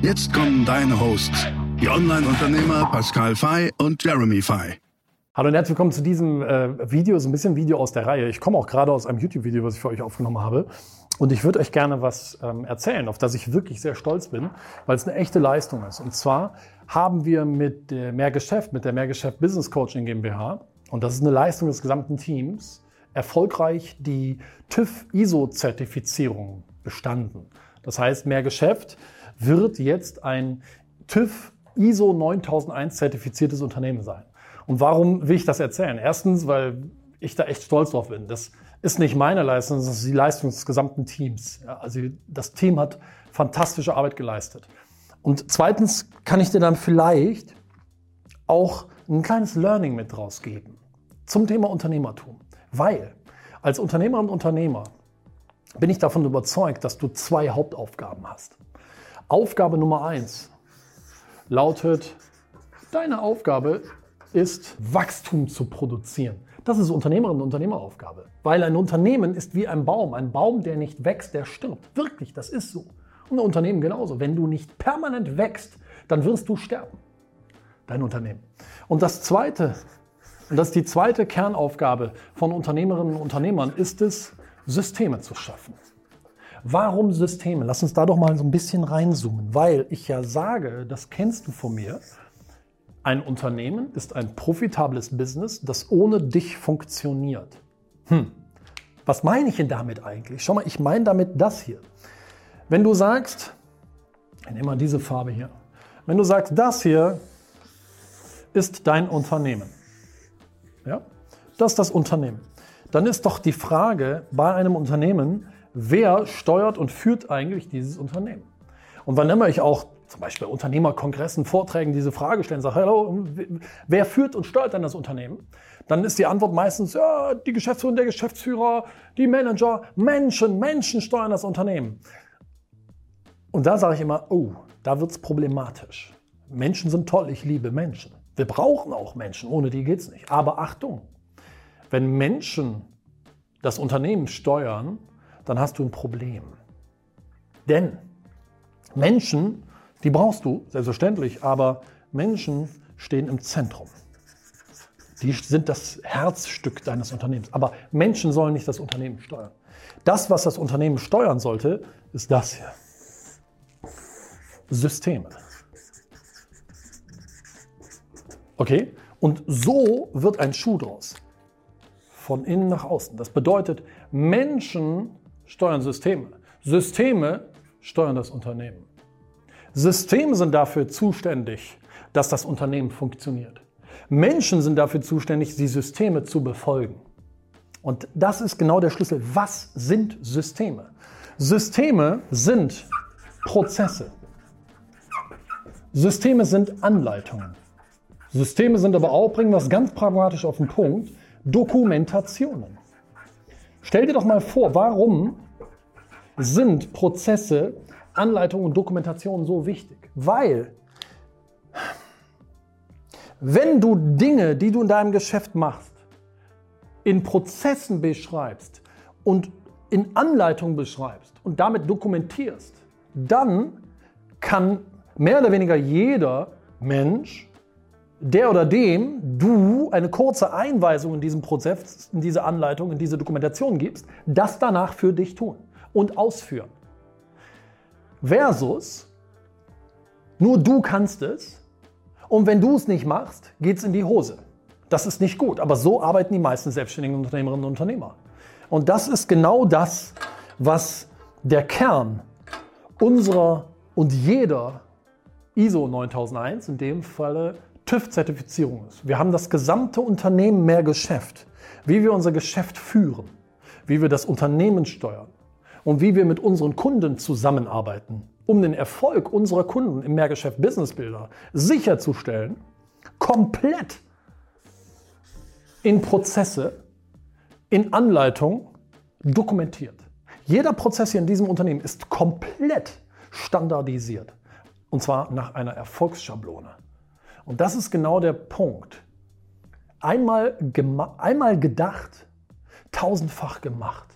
Jetzt kommen deine Hosts, die Online-Unternehmer Pascal Fay und Jeremy Fay. Hallo und herzlich willkommen zu diesem äh, Video, so ein bisschen Video aus der Reihe. Ich komme auch gerade aus einem YouTube-Video, was ich für euch aufgenommen habe. Und ich würde euch gerne was ähm, erzählen, auf das ich wirklich sehr stolz bin, weil es eine echte Leistung ist. Und zwar haben wir mit der Mehrgeschäft, mit der Mehrgeschäft Business Coaching GmbH, und das ist eine Leistung des gesamten Teams, erfolgreich die TÜV ISO-Zertifizierung bestanden. Das heißt, Mehrgeschäft wird jetzt ein TÜV ISO 9001 zertifiziertes Unternehmen sein. Und warum will ich das erzählen? Erstens, weil ich da echt stolz drauf bin. Das ist nicht meine Leistung, das ist die Leistung des gesamten Teams. Also das Team hat fantastische Arbeit geleistet. Und zweitens kann ich dir dann vielleicht auch ein kleines Learning mit rausgeben zum Thema Unternehmertum. Weil als Unternehmer und Unternehmer bin ich davon überzeugt, dass du zwei Hauptaufgaben hast. Aufgabe Nummer eins lautet, deine Aufgabe ist, Wachstum zu produzieren. Das ist Unternehmerinnen und Unternehmeraufgabe. Weil ein Unternehmen ist wie ein Baum. Ein Baum, der nicht wächst, der stirbt. Wirklich, das ist so. Und ein Unternehmen genauso. Wenn du nicht permanent wächst, dann wirst du sterben. Dein Unternehmen. Und das Zweite, und das ist die zweite Kernaufgabe von Unternehmerinnen und Unternehmern, ist es, Systeme zu schaffen. Warum Systeme? Lass uns da doch mal so ein bisschen reinzoomen, weil ich ja sage, das kennst du von mir. Ein Unternehmen ist ein profitables Business, das ohne dich funktioniert. Hm. Was meine ich denn damit eigentlich? Schau mal, ich meine damit das hier. Wenn du sagst, ich nehme mal diese Farbe hier. Wenn du sagst, das hier ist dein Unternehmen. Ja? Das ist das Unternehmen. Dann ist doch die Frage bei einem Unternehmen, wer steuert und führt eigentlich dieses Unternehmen? Und wann immer ich auch zum Beispiel bei Unternehmerkongressen, Vorträgen diese Frage stellen, sage, hallo, wer führt und steuert denn das Unternehmen? Dann ist die Antwort meistens, ja, die Geschäftsführerin, der Geschäftsführer, die Manager, Menschen, Menschen steuern das Unternehmen. Und da sage ich immer, oh, da wird es problematisch. Menschen sind toll, ich liebe Menschen. Wir brauchen auch Menschen, ohne die geht es nicht. Aber Achtung, wenn Menschen das Unternehmen steuern, dann hast du ein Problem. Denn Menschen, die brauchst du, selbstverständlich, aber Menschen stehen im Zentrum. Die sind das Herzstück deines Unternehmens. Aber Menschen sollen nicht das Unternehmen steuern. Das, was das Unternehmen steuern sollte, ist das hier. Systeme. Okay? Und so wird ein Schuh draus. Von innen nach außen. Das bedeutet, Menschen steuern Systeme. Systeme steuern das Unternehmen. Systeme sind dafür zuständig, dass das Unternehmen funktioniert. Menschen sind dafür zuständig, die Systeme zu befolgen. Und das ist genau der Schlüssel. Was sind Systeme? Systeme sind Prozesse. Systeme sind Anleitungen. Systeme sind aber auch, bringen wir es ganz pragmatisch auf den Punkt, Dokumentationen. Stell dir doch mal vor, warum sind Prozesse, Anleitungen und Dokumentationen so wichtig? Weil, wenn du Dinge, die du in deinem Geschäft machst, in Prozessen beschreibst und in Anleitungen beschreibst und damit dokumentierst, dann kann mehr oder weniger jeder Mensch der oder dem du eine kurze Einweisung in diesem Prozess, in diese Anleitung, in diese Dokumentation gibst, das danach für dich tun und ausführen. Versus, nur du kannst es und wenn du es nicht machst, geht es in die Hose. Das ist nicht gut, aber so arbeiten die meisten selbstständigen Unternehmerinnen und Unternehmer. Und das ist genau das, was der Kern unserer und jeder ISO 9001, in dem Falle TÜV-Zertifizierung ist. Wir haben das gesamte Unternehmen mehr Geschäft, wie wir unser Geschäft führen, wie wir das Unternehmen steuern, und wie wir mit unseren Kunden zusammenarbeiten, um den Erfolg unserer Kunden im Mehrgeschäft Business Builder sicherzustellen, komplett in Prozesse, in Anleitung dokumentiert. Jeder Prozess hier in diesem Unternehmen ist komplett standardisiert. Und zwar nach einer Erfolgsschablone. Und das ist genau der Punkt. Einmal, einmal gedacht, tausendfach gemacht.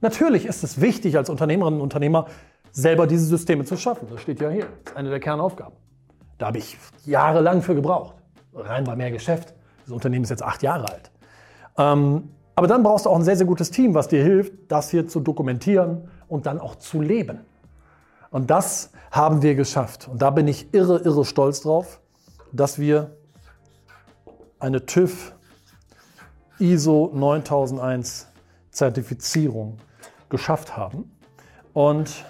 Natürlich ist es wichtig, als Unternehmerinnen und Unternehmer selber diese Systeme zu schaffen. Das steht ja hier. Das ist eine der Kernaufgaben. Da habe ich jahrelang für gebraucht. Rein bei mehr Geschäft. Das Unternehmen ist jetzt acht Jahre alt. Ähm, aber dann brauchst du auch ein sehr, sehr gutes Team, was dir hilft, das hier zu dokumentieren und dann auch zu leben. Und das haben wir geschafft. Und da bin ich irre, irre stolz drauf, dass wir eine TÜV ISO 9001 Zertifizierung geschafft haben. Und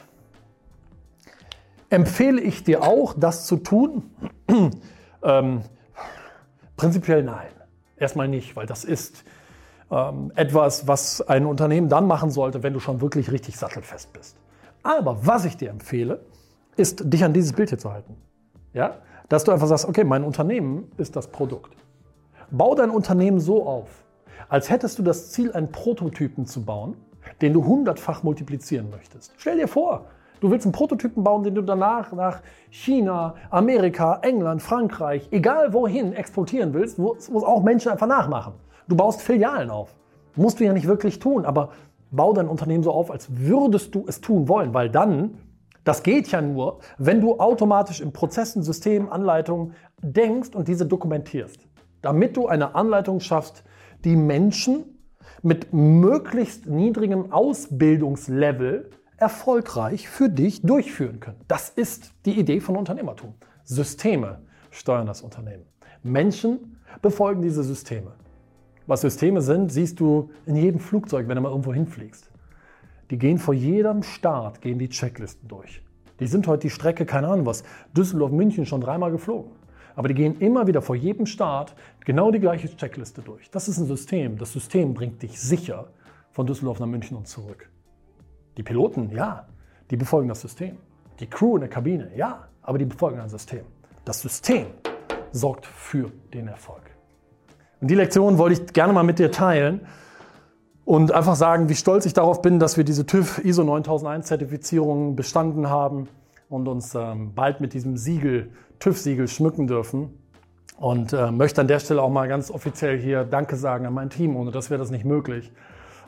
empfehle ich dir auch, das zu tun? ähm, prinzipiell nein. Erstmal nicht, weil das ist ähm, etwas, was ein Unternehmen dann machen sollte, wenn du schon wirklich richtig sattelfest bist. Aber was ich dir empfehle, ist, dich an dieses Bild hier zu halten. Ja? Dass du einfach sagst, okay, mein Unternehmen ist das Produkt. Bau dein Unternehmen so auf, als hättest du das Ziel, einen Prototypen zu bauen, den du hundertfach multiplizieren möchtest. Stell dir vor, du willst einen Prototypen bauen, den du danach nach China, Amerika, England, Frankreich, egal wohin exportieren willst, wo es auch Menschen einfach nachmachen. Du baust Filialen auf. Musst du ja nicht wirklich tun, aber bau dein Unternehmen so auf, als würdest du es tun wollen, weil dann, das geht ja nur, wenn du automatisch in Prozessen, Systemen, Anleitungen denkst und diese dokumentierst damit du eine Anleitung schaffst, die Menschen mit möglichst niedrigem Ausbildungslevel erfolgreich für dich durchführen können. Das ist die Idee von Unternehmertum. Systeme steuern das Unternehmen. Menschen befolgen diese Systeme. Was Systeme sind, siehst du in jedem Flugzeug, wenn du mal irgendwo hinfliegst. Die gehen vor jedem Start, gehen die Checklisten durch. Die sind heute die Strecke, keine Ahnung was, Düsseldorf-München schon dreimal geflogen. Aber die gehen immer wieder vor jedem Start genau die gleiche Checkliste durch. Das ist ein System. Das System bringt dich sicher von Düsseldorf nach München und zurück. Die Piloten, ja, die befolgen das System. Die Crew in der Kabine, ja, aber die befolgen ein System. Das System sorgt für den Erfolg. Und die Lektion wollte ich gerne mal mit dir teilen und einfach sagen, wie stolz ich darauf bin, dass wir diese TÜV ISO 9001 Zertifizierung bestanden haben und uns ähm, bald mit diesem Siegel, TÜV-Siegel schmücken dürfen. Und äh, möchte an der Stelle auch mal ganz offiziell hier Danke sagen an mein Team. Ohne das wäre das nicht möglich.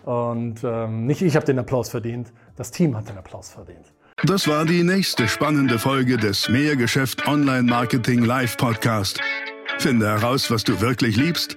Und ähm, nicht ich habe den Applaus verdient, das Team hat den Applaus verdient. Das war die nächste spannende Folge des Mehrgeschäft Online Marketing Live Podcast. Finde heraus, was du wirklich liebst